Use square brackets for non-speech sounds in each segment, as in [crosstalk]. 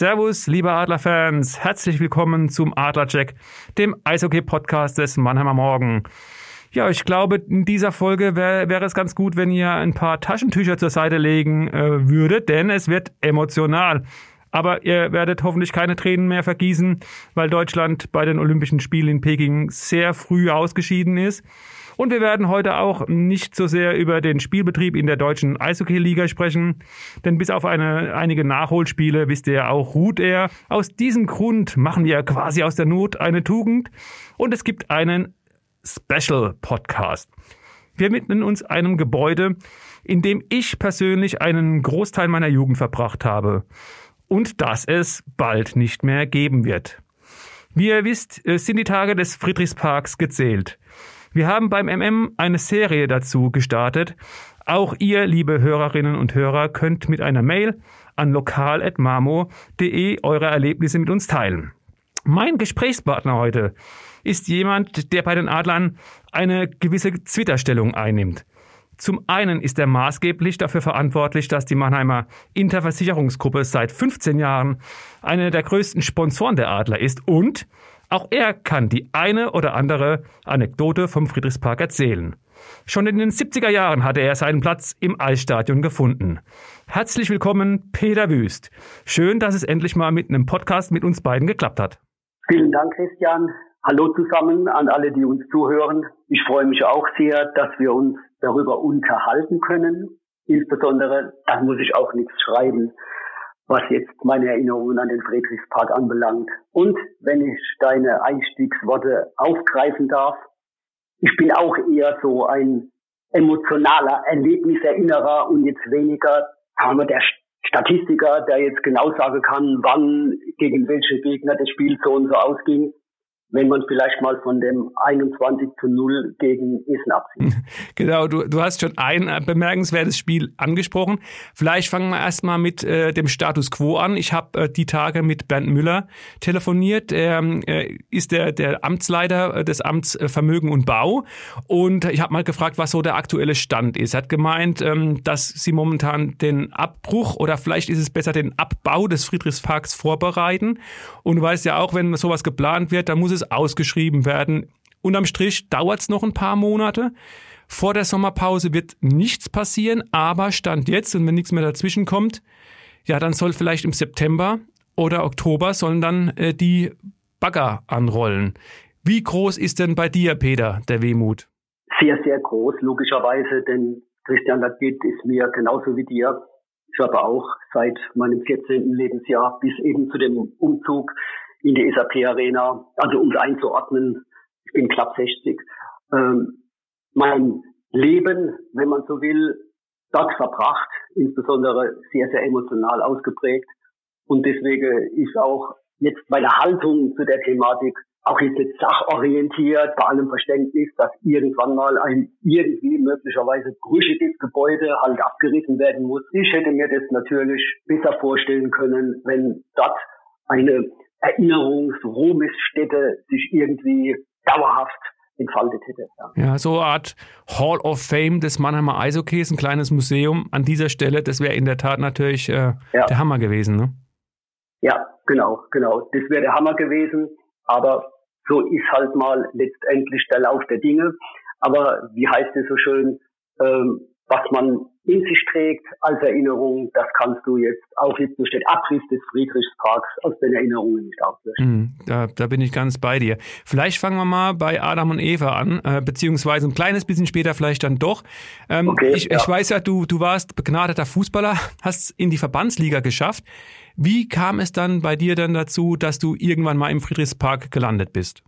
Servus, liebe Adlerfans. Herzlich willkommen zum Adlercheck, dem Eishockey-Podcast des Mannheimer Morgen. Ja, ich glaube, in dieser Folge wäre wär es ganz gut, wenn ihr ein paar Taschentücher zur Seite legen äh, würdet, denn es wird emotional. Aber ihr werdet hoffentlich keine Tränen mehr vergießen, weil Deutschland bei den Olympischen Spielen in Peking sehr früh ausgeschieden ist. Und wir werden heute auch nicht so sehr über den Spielbetrieb in der deutschen Eishockey-Liga sprechen, denn bis auf eine, einige Nachholspiele, wisst ihr ja auch, ruht er. Aus diesem Grund machen wir quasi aus der Not eine Tugend und es gibt einen Special Podcast. Wir widmen uns einem Gebäude, in dem ich persönlich einen Großteil meiner Jugend verbracht habe und das es bald nicht mehr geben wird. Wie ihr wisst, sind die Tage des Friedrichsparks gezählt. Wir haben beim MM eine Serie dazu gestartet. Auch ihr, liebe Hörerinnen und Hörer, könnt mit einer Mail an lokal.mamo.de eure Erlebnisse mit uns teilen. Mein Gesprächspartner heute ist jemand, der bei den Adlern eine gewisse Zwitterstellung einnimmt. Zum einen ist er maßgeblich dafür verantwortlich, dass die Mannheimer Interversicherungsgruppe seit 15 Jahren eine der größten Sponsoren der Adler ist und auch er kann die eine oder andere Anekdote vom Friedrichspark erzählen. Schon in den 70er Jahren hatte er seinen Platz im Eisstadion gefunden. Herzlich willkommen, Peter Wüst. Schön, dass es endlich mal mit einem Podcast mit uns beiden geklappt hat. Vielen Dank, Christian. Hallo zusammen an alle, die uns zuhören. Ich freue mich auch sehr, dass wir uns darüber unterhalten können. Insbesondere, dann muss ich auch nichts schreiben was jetzt meine Erinnerungen an den Friedrichspark anbelangt. Und wenn ich deine Einstiegsworte aufgreifen darf, ich bin auch eher so ein emotionaler Erlebniserinnerer und jetzt weniger, haben wir der Statistiker, der jetzt genau sagen kann, wann gegen welche Gegner das Spiel so und so ausging wenn man vielleicht mal von dem 21 zu 0 gegen Essen absieht. [laughs] Genau, du, du hast schon ein äh, bemerkenswertes Spiel angesprochen. Vielleicht fangen wir erstmal mit äh, dem Status quo an. Ich habe äh, die Tage mit Bernd Müller telefoniert. Er äh, ist der, der Amtsleiter äh, des Amts äh, Vermögen und Bau. Und ich habe mal gefragt, was so der aktuelle Stand ist. Er hat gemeint, ähm, dass sie momentan den Abbruch oder vielleicht ist es besser den Abbau des Friedrichsparks vorbereiten. Und du weißt ja auch, wenn sowas geplant wird, dann muss es es ausgeschrieben werden. Unterm Strich dauert es noch ein paar Monate. Vor der Sommerpause wird nichts passieren, aber Stand jetzt, und wenn nichts mehr dazwischen kommt, ja, dann soll vielleicht im September oder Oktober sollen dann äh, die Bagger anrollen. Wie groß ist denn bei dir, Peter, der Wehmut? Sehr, sehr groß, logischerweise, denn Christian, geht ist mir genauso wie dir. Ich habe auch seit meinem 14. Lebensjahr bis eben zu dem Umzug in die SAP Arena, also um einzuordnen, ich bin knapp 60, ähm, mein Leben, wenn man so will, dort verbracht, insbesondere sehr, sehr emotional ausgeprägt. Und deswegen ist auch jetzt meine Haltung zu der Thematik auch jetzt nicht sachorientiert, bei allem Verständnis, dass irgendwann mal ein irgendwie möglicherweise brüchiges Gebäude halt abgerissen werden muss. Ich hätte mir das natürlich besser vorstellen können, wenn dort eine Erinnerungs-Ruhmesstätte sich irgendwie dauerhaft entfaltet hätte. Ja. ja, so eine Art Hall of Fame des Mannheimer Eishockeys, ein kleines Museum an dieser Stelle, das wäre in der Tat natürlich äh, ja. der Hammer gewesen, ne? Ja, genau, genau. Das wäre der Hammer gewesen, aber so ist halt mal letztendlich der Lauf der Dinge. Aber wie heißt es so schön, ähm, was man in sich trägt als Erinnerung, das kannst du jetzt auch jetzt durch den Abriss des Friedrichsparks aus den Erinnerungen nicht auslöschen. Mm, da, da, bin ich ganz bei dir. Vielleicht fangen wir mal bei Adam und Eva an, äh, beziehungsweise ein kleines bisschen später vielleicht dann doch. Ähm, okay, ich, ja. ich weiß ja, du, du warst begnadeter Fußballer, [laughs] hast in die Verbandsliga geschafft. Wie kam es dann bei dir dann dazu, dass du irgendwann mal im Friedrichspark gelandet bist?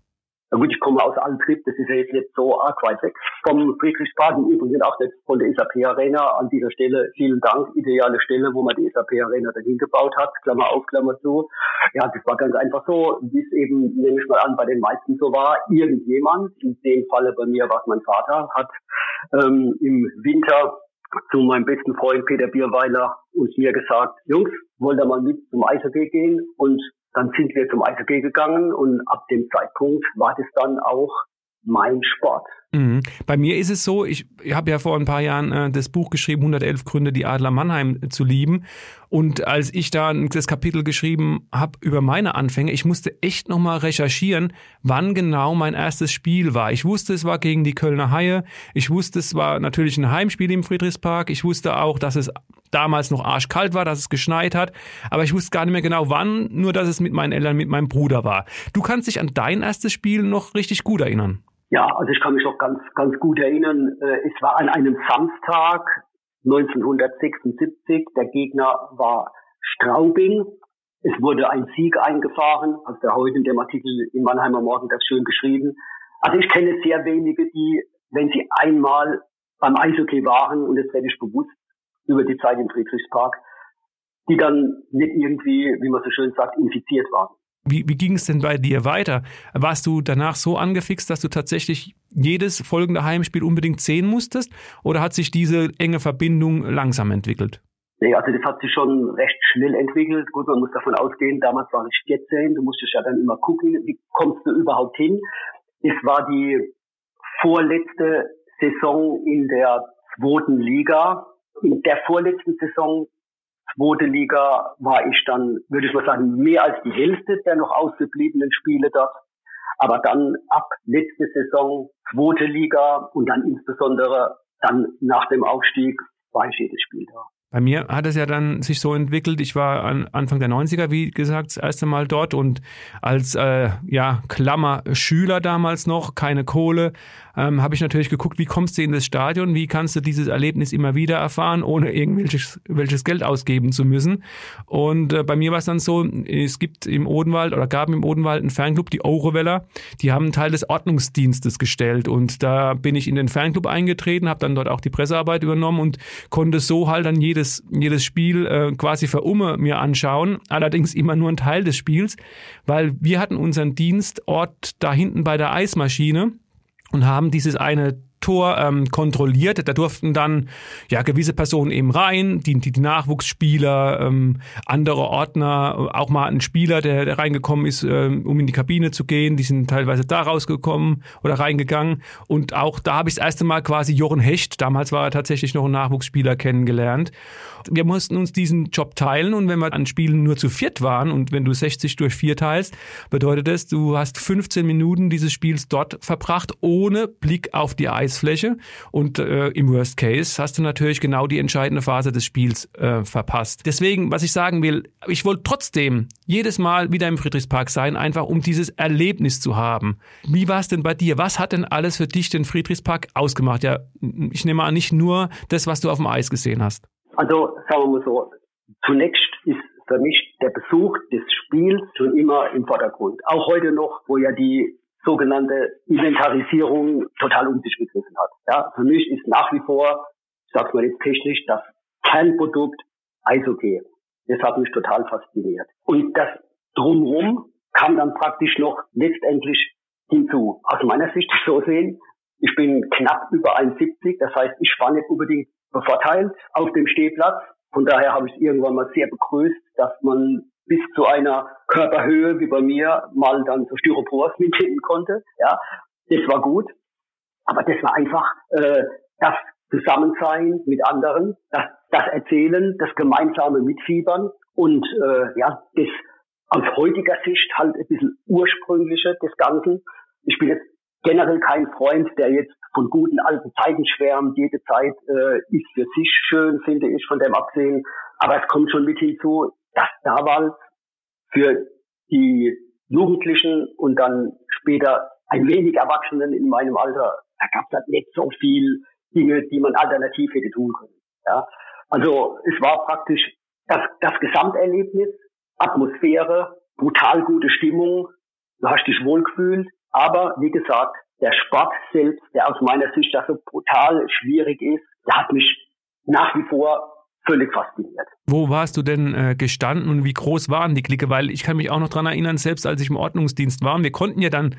Gut, ich komme aus Altrip, das ist ja jetzt nicht so arg weit weg vom Friedrichspark und übrigens auch nicht von der SAP Arena. An dieser Stelle vielen Dank, ideale Stelle, wo man die SAP Arena dahin gebaut hat, Klammer auf, Klammer zu. Ja, das war ganz einfach so, wie es eben, nehme ich mal an, bei den meisten so war. Irgendjemand, in dem Falle bei mir war es mein Vater, hat ähm, im Winter zu meinem besten Freund Peter Bierweiler und mir gesagt, Jungs, wollt ihr mal mit zum Eishockey gehen? Und dann sind wir zum Eishockey gegangen und ab dem Zeitpunkt war das dann auch mein Sport. Mhm. Bei mir ist es so, ich, habe ja vor ein paar Jahren äh, das Buch geschrieben, 111 Gründe, die Adler Mannheim zu lieben. Und als ich da das Kapitel geschrieben habe über meine Anfänge, ich musste echt nochmal recherchieren, wann genau mein erstes Spiel war. Ich wusste, es war gegen die Kölner Haie. Ich wusste, es war natürlich ein Heimspiel im Friedrichspark. Ich wusste auch, dass es damals noch arschkalt war, dass es geschneit hat. Aber ich wusste gar nicht mehr genau wann, nur dass es mit meinen Eltern, mit meinem Bruder war. Du kannst dich an dein erstes Spiel noch richtig gut erinnern. Ja, also ich kann mich noch ganz, ganz gut erinnern. Äh, es war an einem Samstag 1976. Der Gegner war Straubing. Es wurde ein Sieg eingefahren, also der heute in dem Artikel im Mannheimer Morgen das schön geschrieben. Also ich kenne sehr wenige, die, wenn sie einmal beim Eishockey waren, und das werde ich bewusst über die Zeit im Friedrichspark, die dann nicht irgendwie, wie man so schön sagt, infiziert waren. Wie, wie ging es denn bei dir weiter? Warst du danach so angefixt, dass du tatsächlich jedes folgende Heimspiel unbedingt sehen musstest? Oder hat sich diese enge Verbindung langsam entwickelt? Nee, also das hat sich schon recht schnell entwickelt. Gut, man muss davon ausgehen, damals war ich 14, du musstest ja dann immer gucken, wie kommst du überhaupt hin. Es war die vorletzte Saison in der zweiten Liga. In der vorletzten Saison zweite Liga war ich dann, würde ich mal sagen, mehr als die Hälfte der noch ausgebliebenen Spiele dort. Aber dann ab letzte Saison zweite Liga und dann insbesondere dann nach dem Aufstieg war ich jedes Spiel da. Bei mir hat es ja dann sich so entwickelt. Ich war an Anfang der 90er, wie gesagt, das erste Mal dort und als äh, ja Klammer Schüler damals noch, keine Kohle, ähm, habe ich natürlich geguckt, wie kommst du in das Stadion, wie kannst du dieses Erlebnis immer wieder erfahren, ohne irgendwelches welches Geld ausgeben zu müssen. Und äh, bei mir war es dann so, es gibt im Odenwald oder gab im Odenwald einen Fanclub, die Aureweller, die haben einen Teil des Ordnungsdienstes gestellt. Und da bin ich in den Fanclub eingetreten, habe dann dort auch die Pressearbeit übernommen und konnte so halt dann jedes, jedes Spiel äh, quasi verumme mir anschauen, allerdings immer nur ein Teil des Spiels, weil wir hatten unseren Dienstort da hinten bei der Eismaschine und haben dieses eine Tor ähm, kontrolliert. Da durften dann ja gewisse Personen eben rein, die, die, Nachwuchsspieler, ähm, andere Ordner, auch mal ein Spieler, der, der reingekommen ist, ähm, um in die Kabine zu gehen. Die sind teilweise da rausgekommen oder reingegangen. Und auch da habe ich das erste Mal quasi Jochen Hecht, damals war er tatsächlich noch ein Nachwuchsspieler, kennengelernt. Wir mussten uns diesen Job teilen und wenn wir an Spielen nur zu viert waren und wenn du 60 durch vier teilst, bedeutet das, du hast 15 Minuten dieses Spiels dort verbracht, ohne Blick auf die Eis Eisfläche und äh, im Worst Case hast du natürlich genau die entscheidende Phase des Spiels äh, verpasst. Deswegen, was ich sagen will, ich wollte trotzdem jedes Mal wieder im Friedrichspark sein, einfach um dieses Erlebnis zu haben. Wie war es denn bei dir? Was hat denn alles für dich den Friedrichspark ausgemacht? Ja, ich nehme an, nicht nur das, was du auf dem Eis gesehen hast. Also, sagen wir mal so, zunächst ist für mich der Besuch des Spiels schon immer im Vordergrund. Auch heute noch, wo ja die sogenannte Inventarisierung total um sich gegriffen hat. Ja, für mich ist nach wie vor, ich sag's mal jetzt technisch, das Kernprodukt Eishockey. Das hat mich total fasziniert. Und das drumherum kam dann praktisch noch letztendlich hinzu. Aus meiner Sicht so sehen, ich bin knapp über 1,70, das heißt, ich war nicht unbedingt bevorteilt auf dem Stehplatz. Von daher habe ich es irgendwann mal sehr begrüßt, dass man bis zu einer Körperhöhe wie bei mir mal dann so Styropors mitnehmen konnte. Ja, das war gut. Aber das war einfach äh, das Zusammensein mit anderen, das, das Erzählen, das gemeinsame Mitfiebern und äh, ja, das aus heutiger Sicht halt ein bisschen ursprüngliche des Ganzen. Ich bin jetzt generell kein Freund, der jetzt von guten alten Zeiten schwärmt. Jede Zeit äh, ist für sich schön, finde ich, von dem absehen. Aber es kommt schon mit hinzu, dass damals für die Jugendlichen und dann später ein wenig Erwachsenen in meinem Alter, da gab es halt nicht so viel Dinge, die man alternativ hätte tun können. Ja? Also es war praktisch das, das Gesamterlebnis, Atmosphäre, brutal gute Stimmung, du hast dich wohlgefühlt, Aber wie gesagt, der Sport selbst, der aus meiner Sicht da so brutal schwierig ist, der hat mich nach wie vor völlig fasziniert. Wo warst du denn äh, gestanden und wie groß waren die Clique? Weil ich kann mich auch noch dran erinnern, selbst als ich im Ordnungsdienst war, wir konnten ja dann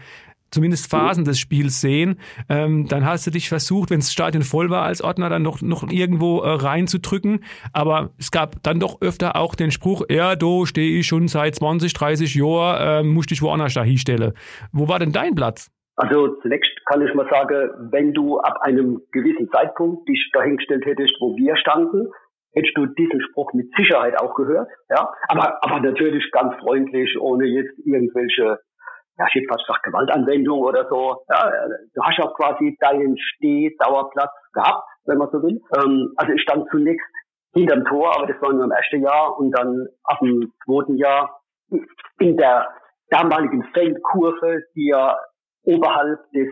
zumindest Phasen des Spiels sehen. Ähm, dann hast du dich versucht, wenn das Stadion voll war als Ordner, dann noch, noch irgendwo äh, reinzudrücken. Aber es gab dann doch öfter auch den Spruch, ja, da stehe ich schon seit 20, 30 Jahren, äh, musste ich woanders da hinstellen. Wo war denn dein Platz? Also zunächst kann ich mal sagen, wenn du ab einem gewissen Zeitpunkt dich dahingestellt hättest, wo wir standen, hättest du diesen Spruch mit Sicherheit auch gehört. Ja, aber, aber natürlich ganz freundlich, ohne jetzt irgendwelche ja, ich hätte fast gesagt Gewaltanwendung oder so. Ja, du hast auch quasi deinen Steh-Dauerplatz gehabt, wenn man so will. Ähm, also ich stand zunächst hinterm Tor, aber das war nur im ersten Jahr und dann ab dem zweiten Jahr in der damaligen Feldkurve, die ja oberhalb des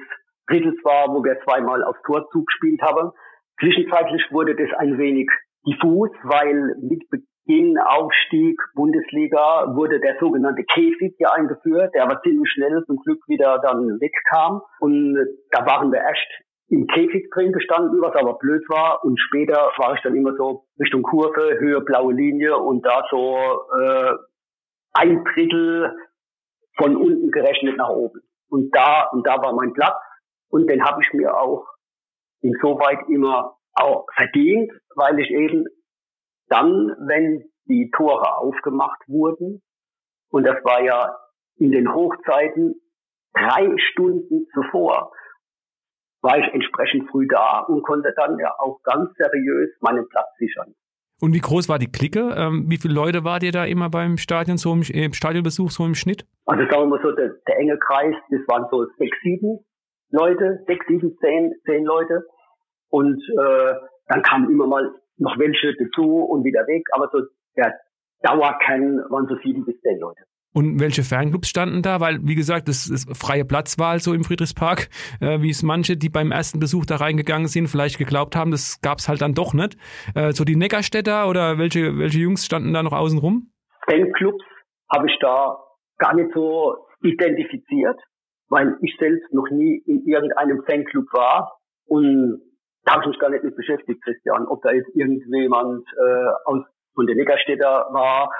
Drittels war, wo wir zweimal aufs Tor zugespielt haben. Zwischenzeitlich wurde das ein wenig diffus, weil mit Beginn Aufstieg Bundesliga wurde der sogenannte Käfig hier eingeführt, der aber ziemlich schnell zum Glück wieder dann wegkam. Und da waren wir erst im Käfig drin gestanden, was aber blöd war. Und später war ich dann immer so Richtung Kurve, Höhe blaue Linie und da so äh, ein Drittel von unten gerechnet nach oben. Und da und da war mein Platz und den habe ich mir auch insoweit immer auch verdient, weil ich eben dann, wenn die Tore aufgemacht wurden, und das war ja in den Hochzeiten drei Stunden zuvor, war ich entsprechend früh da und konnte dann ja auch ganz seriös meinen Platz sichern. Und wie groß war die Clique? Ähm, wie viele Leute wart ihr da immer beim Stadion, so im, im Stadionbesuch, so im Schnitt? Also sagen wir mal so, der, der enge Kreis, das waren so sechs, sieben Leute, sechs, sieben, zehn, zehn Leute. Und äh, dann kamen immer mal noch welche dazu und wieder weg, aber so der Dauerkern waren so sieben bis zehn Leute. Und welche Fanclubs standen da? Weil, wie gesagt, das ist freie Platzwahl so im Friedrichspark, äh, wie es manche, die beim ersten Besuch da reingegangen sind, vielleicht geglaubt haben, das gab es halt dann doch nicht. Äh, so die Neckarstädter oder welche, welche Jungs standen da noch außen rum? Fanclubs habe ich da gar nicht so identifiziert, weil ich selbst noch nie in irgendeinem Fanclub war und da habe ich mich gar nicht mit beschäftigt, Christian, ob da jetzt irgendjemand äh, aus von der Neckarstädter war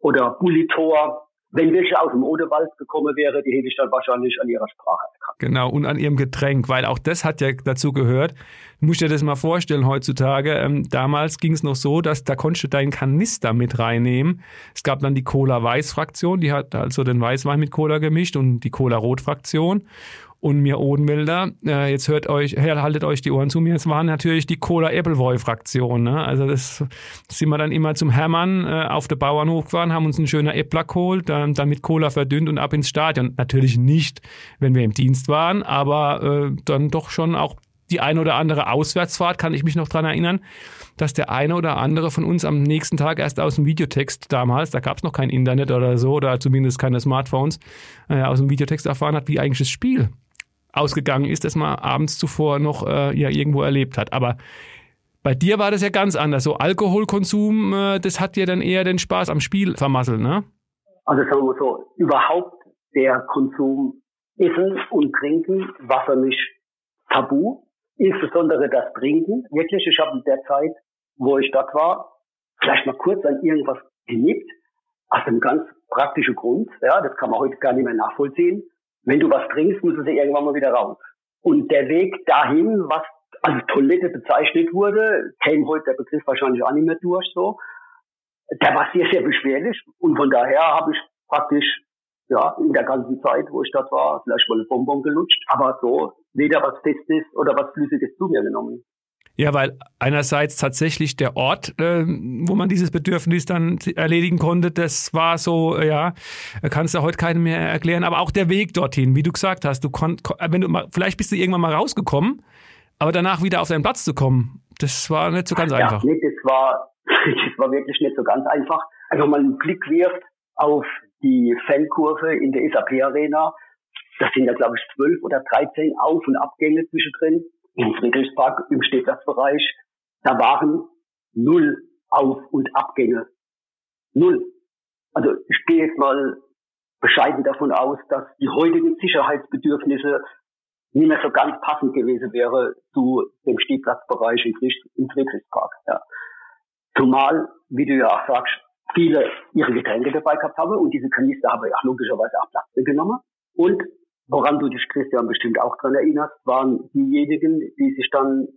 oder Bulitor. Wenn welche aus dem Odewald gekommen wäre, die hätte ich dann wahrscheinlich an ihrer Sprache erkannt. Genau, und an ihrem Getränk, weil auch das hat ja dazu gehört. Du musst dir das mal vorstellen heutzutage. Ähm, damals ging es noch so, dass da konntest du deinen Kanister mit reinnehmen. Es gab dann die Cola-Weiß-Fraktion, die hat also den Weißwein mit Cola gemischt und die Cola-Rot-Fraktion und mir Odenwälder. Äh, jetzt hört euch, haltet euch die Ohren zu mir. Es waren natürlich die Cola Appleboy Fraktion. Ne? Also das, sind wir dann immer zum Hermann äh, auf der Bauernhof gefahren, haben uns einen schöner Äppler geholt, dann, dann mit Cola verdünnt und ab ins Stadion. Natürlich nicht, wenn wir im Dienst waren, aber äh, dann doch schon auch die eine oder andere Auswärtsfahrt, kann ich mich noch dran erinnern, dass der eine oder andere von uns am nächsten Tag erst aus dem Videotext damals, da gab es noch kein Internet oder so, oder zumindest keine Smartphones, äh, aus dem Videotext erfahren hat, wie eigentlich das Spiel ausgegangen ist, das man abends zuvor noch äh, ja irgendwo erlebt hat. Aber bei dir war das ja ganz anders. So Alkoholkonsum, äh, das hat dir dann eher den Spaß am Spiel vermasselt, ne? Also sagen wir so, überhaupt der Konsum Essen und Trinken war für mich tabu. Insbesondere das Trinken. Wirklich, ich habe in der Zeit, wo ich dort war, vielleicht mal kurz an irgendwas genippt. Aus einem ganz praktischen Grund. Ja, das kann man heute gar nicht mehr nachvollziehen wenn du was trinkst, muss es ja irgendwann mal wieder raus. Und der Weg dahin, was als Toilette bezeichnet wurde, käme heute der Begriff wahrscheinlich auch nicht mehr durch, so. Der war sehr, sehr beschwerlich. Und von daher habe ich praktisch, ja, in der ganzen Zeit, wo ich dort war, vielleicht mal ein Bonbon gelutscht, aber so weder was Festes oder was Flüssiges zu mir genommen. Ja, weil einerseits tatsächlich der Ort, äh, wo man dieses Bedürfnis dann erledigen konnte, das war so, äh, ja, kannst du heute keinem mehr erklären, aber auch der Weg dorthin, wie du gesagt hast, du konnt, wenn du mal, vielleicht bist du irgendwann mal rausgekommen, aber danach wieder auf deinen Platz zu kommen, das war nicht so ganz ja, einfach. Nee, das war, [laughs] das war wirklich nicht so ganz einfach. Also mal einen Blick wirft auf die Fankurve in der SAP Arena, das sind ja glaube ich zwölf oder dreizehn Auf- und Abgänge zwischendrin im Friedrichspark im Städtersbereich, da waren null Auf- und Abgänge. Null. Also ich gehe jetzt mal bescheiden davon aus, dass die heutigen Sicherheitsbedürfnisse nicht mehr so ganz passend gewesen wäre zu dem Stehplatzbereich im, Friedrichspark. Ja. Zumal, wie du ja auch sagst, viele ihre Getränke dabei gehabt haben und diese Kanister haben ja logischerweise auch Platz genommen. Und woran du dich, Christian, bestimmt auch dran erinnerst, waren diejenigen, die sich dann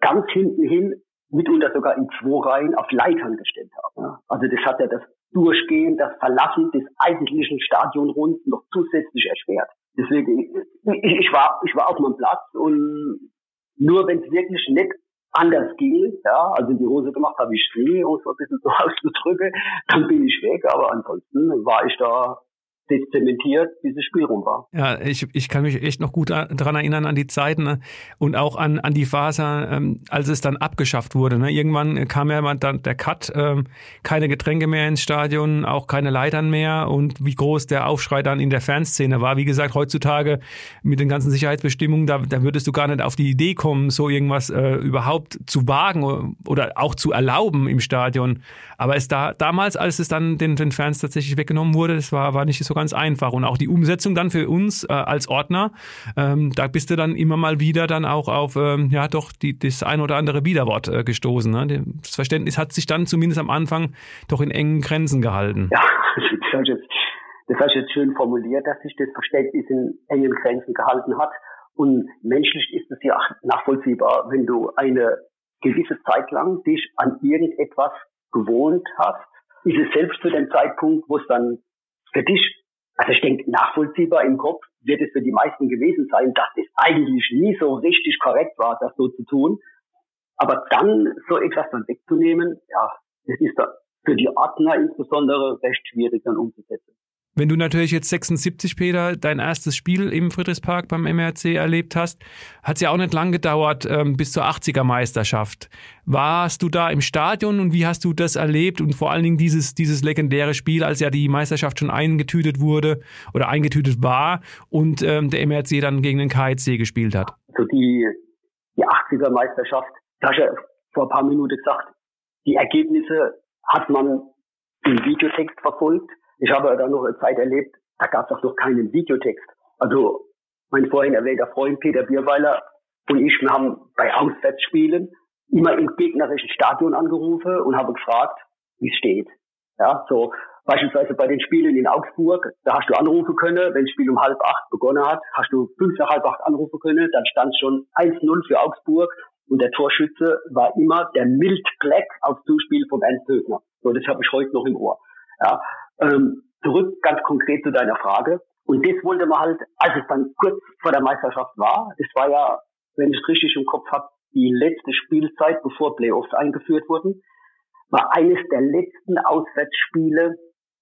ganz hinten hin, mitunter sogar in zwei Reihen, auf Leitern gestellt haben. Also das hat ja das Durchgehen, das Verlassen des eigentlichen Stadionrunds noch zusätzlich erschwert. Deswegen, ich, ich, war, ich war auf meinem Platz und nur wenn es wirklich nicht anders ging, ja, also die Hose gemacht habe ich nie, um es ein bisschen [laughs] so auszudrücken, dann bin ich weg, aber ansonsten war ich da zementiert, dieses Spiel rum war. Ja, ich, ich kann mich echt noch gut daran erinnern an die Zeiten ne? und auch an, an die Phase, ähm, als es dann abgeschafft wurde. Ne? Irgendwann kam ja dann der Cut, ähm, keine Getränke mehr ins Stadion, auch keine Leitern mehr und wie groß der Aufschrei dann in der Fanszene war. Wie gesagt, heutzutage mit den ganzen Sicherheitsbestimmungen, da, da würdest du gar nicht auf die Idee kommen, so irgendwas äh, überhaupt zu wagen oder auch zu erlauben im Stadion. Aber es da damals, als es dann den, den Fans tatsächlich weggenommen wurde, das war, war nicht so ganz einfach. Und auch die Umsetzung dann für uns äh, als Ordner, ähm, da bist du dann immer mal wieder dann auch auf, ähm, ja doch, die, das ein oder andere Widerwort äh, gestoßen. Ne? Das Verständnis hat sich dann zumindest am Anfang doch in engen Grenzen gehalten. Ja, [laughs] das hast jetzt, das hast jetzt schön formuliert, dass sich das Verständnis in engen Grenzen gehalten hat. Und menschlich ist es ja nachvollziehbar, wenn du eine gewisse Zeit lang dich an irgendetwas gewohnt hast, ist es selbst zu dem Zeitpunkt, wo es dann für dich, also ich denke, nachvollziehbar im Kopf wird es für die meisten gewesen sein, dass es eigentlich nie so richtig korrekt war, das so zu tun. Aber dann so etwas dann wegzunehmen, ja, das ist für die Ordner insbesondere recht schwierig dann umzusetzen. Wenn du natürlich jetzt 76, Peter, dein erstes Spiel im Friedrichspark beim MRC erlebt hast, hat es ja auch nicht lang gedauert ähm, bis zur 80er Meisterschaft. Warst du da im Stadion und wie hast du das erlebt und vor allen Dingen dieses, dieses legendäre Spiel, als ja die Meisterschaft schon eingetütet wurde oder eingetütet war und ähm, der MRC dann gegen den KIC gespielt hat? Also die, die 80er Meisterschaft, da hast ja vor ein paar Minuten gesagt, die Ergebnisse hat man im Videotext verfolgt ich habe da noch eine Zeit erlebt, da gab es auch noch keinen Videotext. Also mein vorhin erwähnter Freund Peter Bierweiler und ich, wir haben bei Auswärtsspielen immer im gegnerischen Stadion angerufen und habe gefragt, wie es steht. Ja, so beispielsweise bei den Spielen in Augsburg, da hast du anrufen können, wenn das Spiel um halb acht begonnen hat, hast du fünf nach halb acht anrufen können, dann stand schon 1-0 für Augsburg und der Torschütze war immer der Mild Black auf Zuspiel vom Ernst Högner. So, das habe ich heute noch im Ohr. Ja, ähm, zurück ganz konkret zu deiner Frage. Und das wollte man halt, als es dann kurz vor der Meisterschaft war, das war ja, wenn ich es richtig im Kopf habe, die letzte Spielzeit, bevor Playoffs eingeführt wurden, war eines der letzten Auswärtsspiele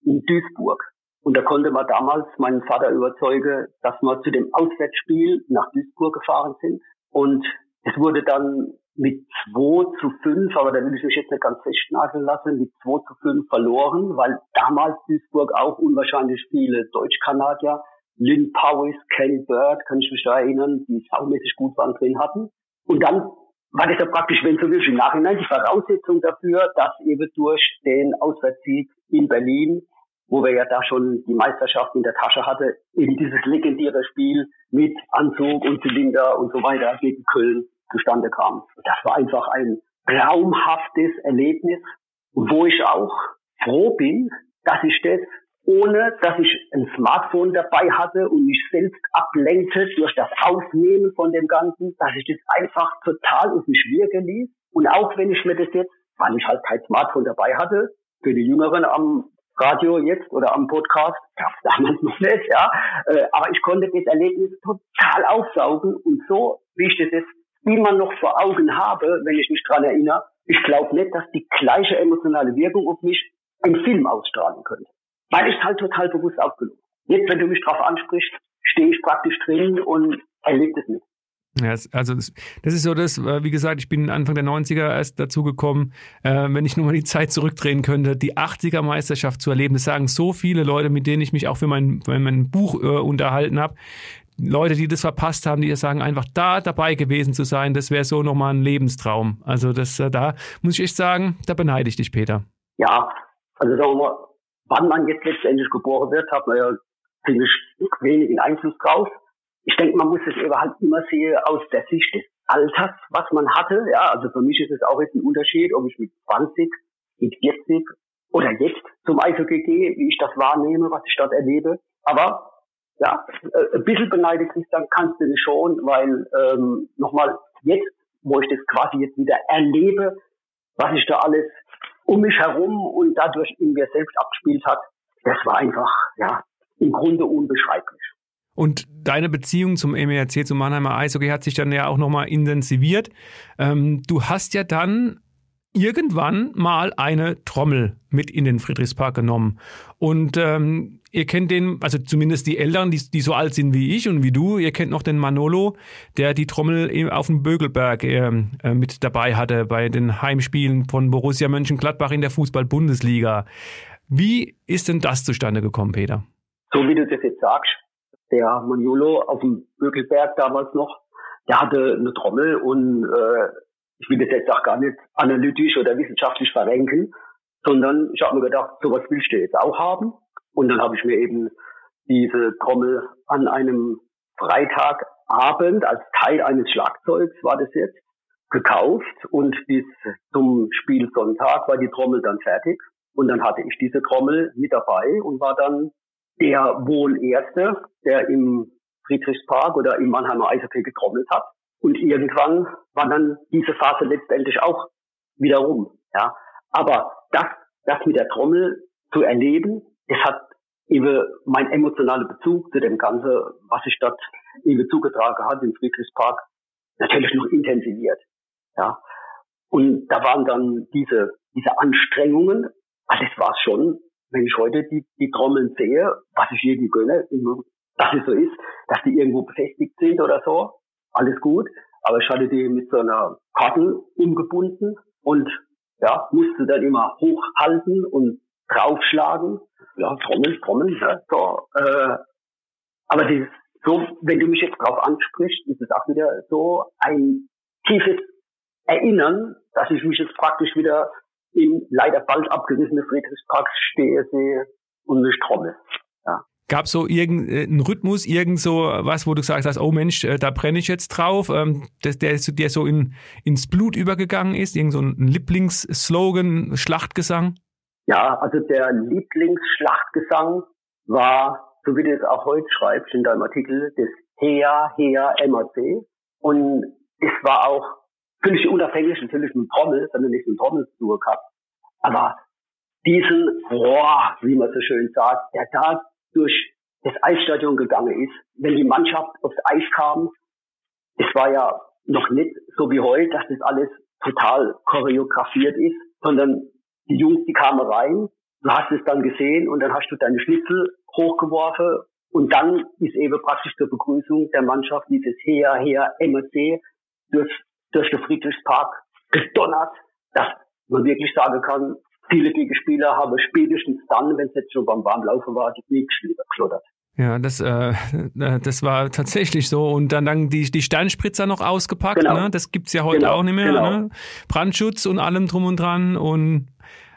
in Duisburg. Und da konnte man damals meinen Vater überzeugen, dass wir zu dem Auswärtsspiel nach Duisburg gefahren sind. Und es wurde dann mit 2 zu 5, aber da will ich mich jetzt nicht ganz festnageln lassen, mit 2 zu 5 verloren, weil damals Duisburg auch unwahrscheinlich viele Deutsch-Kanadier, Lynn Powis, Ken Bird, kann ich mich da erinnern, die saumäßig gut waren drin hatten. Und dann war das ja praktisch, wenn so will, im Nachhinein die Voraussetzung dafür, dass eben durch den Auswärtssieg in Berlin, wo wir ja da schon die Meisterschaft in der Tasche hatte, eben dieses legendäre Spiel mit Anzug und Zylinder und so weiter gegen Köln zustande kam. Das war einfach ein traumhaftes Erlebnis, wo ich auch froh bin, dass ich das ohne dass ich ein Smartphone dabei hatte und mich selbst ablenkte durch das Aufnehmen von dem Ganzen, dass ich das einfach total auf mich wirken ließ. Und auch wenn ich mir das jetzt, weil ich halt kein Smartphone dabei hatte, für die Jüngeren am Radio jetzt oder am Podcast, gab es damals noch nicht, ja, äh, aber ich konnte das Erlebnis total aufsaugen und so, wie ich das jetzt man noch vor Augen habe, wenn ich mich dran erinnere, ich glaube nicht, dass die gleiche emotionale Wirkung auf mich ein Film ausstrahlen könnte. Weil ich es halt total bewusst aufgenommen Jetzt, wenn du mich drauf ansprichst, stehe ich praktisch drin und erlebe es nicht. Ja, also das, das, ist so das, äh, wie gesagt, ich bin Anfang der 90er erst dazugekommen, äh, wenn ich nur mal die Zeit zurückdrehen könnte, die 80er Meisterschaft zu erleben. Das sagen so viele Leute, mit denen ich mich auch für mein, für mein Buch äh, unterhalten habe. Leute, die das verpasst haben, die sagen, einfach da dabei gewesen zu sein, das wäre so nochmal ein Lebenstraum. Also das, äh, da muss ich echt sagen, da beneide ich dich, Peter. Ja, also sagen wir mal, wann man jetzt letztendlich geboren wird, hat man ja ziemlich wenigen Einfluss drauf. Ich denke, man muss es eben halt immer sehen aus der Sicht des Alters, was man hatte. Ja, also für mich ist es auch jetzt ein Unterschied, ob ich mit 20, mit 40 oder jetzt zum Eishockey gehe, wie ich das wahrnehme, was ich dort erlebe. Aber ja, äh, ein bisschen beneidet Christian kannst du nicht schon, weil ähm, nochmal jetzt, wo ich das quasi jetzt wieder erlebe, was ich da alles um mich herum und dadurch in mir selbst abgespielt hat, das war einfach, ja, im Grunde unbeschreiblich. Und deine Beziehung zum MERC, zum Mannheimer Eishockey, hat sich dann ja auch nochmal intensiviert. Ähm, du hast ja dann irgendwann mal eine Trommel mit in den Friedrichspark genommen. Und ähm, ihr kennt den, also zumindest die Eltern, die, die so alt sind wie ich und wie du, ihr kennt noch den Manolo, der die Trommel auf dem Bögelberg äh, äh, mit dabei hatte bei den Heimspielen von Borussia Mönchengladbach in der Fußball-Bundesliga. Wie ist denn das zustande gekommen, Peter? So wie du das jetzt sagst, der Manolo auf dem Bögelberg damals noch, der hatte eine Trommel und äh, ich will das jetzt auch gar nicht analytisch oder wissenschaftlich verrenken, sondern ich habe mir gedacht, sowas willst du jetzt auch haben. Und dann habe ich mir eben diese Trommel an einem Freitagabend als Teil eines Schlagzeugs war das jetzt gekauft und bis zum Spiel Sonntag war die Trommel dann fertig. Und dann hatte ich diese Trommel mit dabei und war dann der wohl Erste, der im Friedrichspark oder im Mannheimer Eishockey getrommelt hat. Und irgendwann war dann diese Phase letztendlich auch wieder rum. Ja. Aber das, das mit der Trommel zu erleben, das hat eben mein emotionaler Bezug zu dem Ganzen, was ich dort eben zugetragen hat im Friedrichspark, natürlich noch intensiviert. Ja. Und da waren dann diese, diese Anstrengungen, also das war schon, wenn ich heute die, die Trommeln sehe, was ich jedem gönne, dass es so ist, dass die irgendwo befestigt sind oder so, alles gut. Aber ich hatte die mit so einer Karte umgebunden und ja, musste dann immer hochhalten und draufschlagen. Ja, Trommeln, Trommeln, ja, so. Äh, aber dieses, so, wenn du mich jetzt drauf ansprichst, ist es auch wieder so ein tiefes Erinnern, dass ich mich jetzt praktisch wieder in leider bald abgerissene Friedrichspark stehe, sehe und mich trommel. Ja. Gab so irgendeinen Rhythmus, irgend so was, wo du gesagt hast, oh Mensch, äh, da brenne ich jetzt drauf, ähm, der, der, der so in, ins Blut übergegangen ist, irgend so ein Lieblingsslogan, Schlachtgesang? Ja, also der Lieblingsschlachtgesang war, so wie du es auch heute schreibst in deinem Artikel, das Hea, Hea, MAC. Und es war auch völlig unabhängig natürlich mit Trommel, sondern nicht mit Trommelstuhl gehabt. Aber diesen Rohr, wie man so schön sagt, der da durch das Eisstadion gegangen ist, wenn die Mannschaft aufs Eis kam, es war ja noch nicht so wie heute, dass das alles total choreografiert ist, sondern die Jungs, die kamen rein, du hast es dann gesehen und dann hast du deine Schnitzel hochgeworfen und dann ist eben praktisch zur Begrüßung der Mannschaft dieses Her, Her, MSC durch, durch den Friedrichspark gedonnert, dass man wirklich sagen kann, viele Gegenspieler haben spätestens dann, wenn es jetzt schon beim Warmlaufen war, die Knie geschlottert. Ja, das, äh, äh, [laughs] das war tatsächlich so. Und dann, dann die, die Sternspritzer noch ausgepackt. Genau. Ne? Das gibt's ja heute Genau, auch nicht mehr. genau. Ne? Brandschutz und allem drum und dran. Und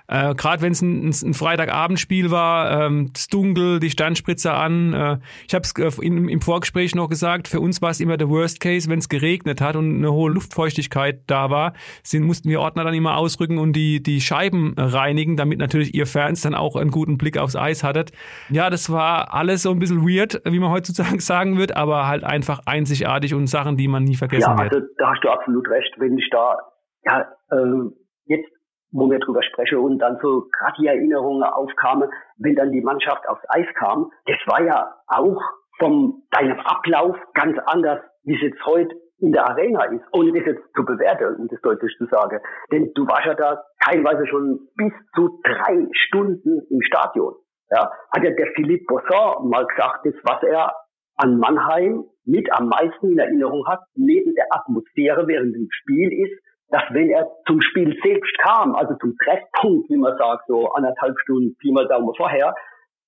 äh, Gerade wenn es ein, ein Freitagabendspiel war, ähm, das Dunkel, die Sternspritzer an. Äh, ich habe es äh, im, Vorgespräch noch gesagt, für uns war es immer der Worst Case, wenn es geregnet hat und eine hohe Luftfeuchtigkeit da war, sind, mussten wir Ordner dann immer ausrücken und die, die Scheiben reinigen, damit natürlich ihr Fans dann auch einen guten Blick aufs Eis hattet. Ja, das war alles so ein bisschen weird, wie man heutzutage [laughs] sagen wird, aber halt einfach einzigartig und Sachen, die man nie vergessen Ja, wird. also da hast du absolut recht, wenn ich da ja, ähm, jetzt wo wir drüber sprechen und dann so gerade die Erinnerungen aufkamen, wenn dann die Mannschaft aufs Eis kam, das war ja auch vom deinem Ablauf ganz anders, wie es jetzt heute in der Arena ist, ohne das jetzt zu bewerten, um das deutlich zu sagen. Denn du warst ja da teilweise schon bis zu drei Stunden im Stadion. Ja, hat ja der Philippe Bosson mal gesagt, das, was er an Mannheim mit am meisten in Erinnerung hat, neben der Atmosphäre während dem Spiel ist, dass wenn er zum Spiel selbst kam, also zum Treffpunkt, wie man sagt, so anderthalb Stunden, Pi mal Daumen vorher,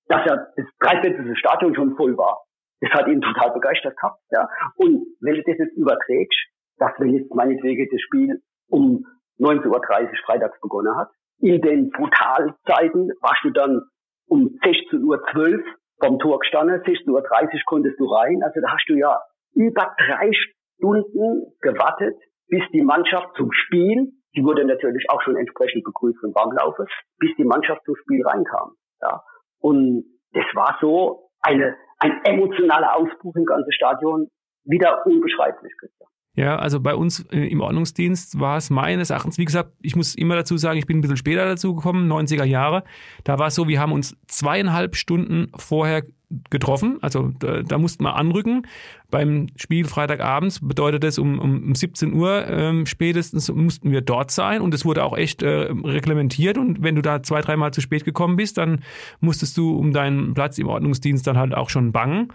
dass er das dreiviertel Stadion schon voll war. Das hat ihn total begeistert gehabt, ja. Und wenn du das jetzt überträgst, dass wenn jetzt meinetwegen das Spiel um 19.30 Uhr freitags begonnen hat, in den Brutalzeiten warst du dann um 16.12 Uhr vom Tor gestanden, 16.30 Uhr konntest du rein. Also da hast du ja über drei Stunden gewartet, bis die Mannschaft zum Spiel, die wurde natürlich auch schon entsprechend begrüßt im Warmlaufe, bis die Mannschaft zum Spiel reinkam. Ja. Und das war so eine, ein emotionaler Ausbruch im ganzen Stadion, wieder unbeschreiblich. Ja, also bei uns äh, im Ordnungsdienst war es meines Erachtens, wie gesagt, ich muss immer dazu sagen, ich bin ein bisschen später dazu gekommen, 90er Jahre. Da war es so, wir haben uns zweieinhalb Stunden vorher getroffen. Also da, da mussten wir anrücken. Beim Spiel Freitagabends bedeutet das, um, um 17 Uhr ähm, spätestens mussten wir dort sein und es wurde auch echt äh, reglementiert. Und wenn du da zwei, dreimal zu spät gekommen bist, dann musstest du um deinen Platz im Ordnungsdienst dann halt auch schon bangen.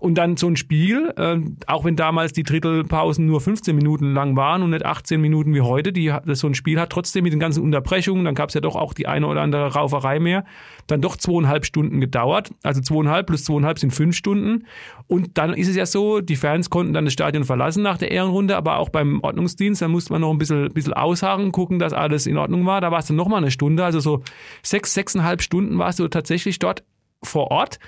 Und dann so ein Spiel, äh, auch wenn damals die Drittelpausen nur 15 Minuten lang waren und nicht 18 Minuten wie heute, die, das so ein Spiel hat trotzdem mit den ganzen Unterbrechungen, dann gab es ja doch auch die eine oder andere Rauferei mehr, dann doch zweieinhalb Stunden gedauert. Also zweieinhalb plus zweieinhalb sind fünf Stunden. Und dann ist es ja so, die Fans konnten dann das Stadion verlassen nach der Ehrenrunde, aber auch beim Ordnungsdienst, da musste man noch ein bisschen, bisschen ausharren, gucken, dass alles in Ordnung war. Da war es dann nochmal eine Stunde, also so sechs, sechseinhalb Stunden warst du tatsächlich dort vor Ort.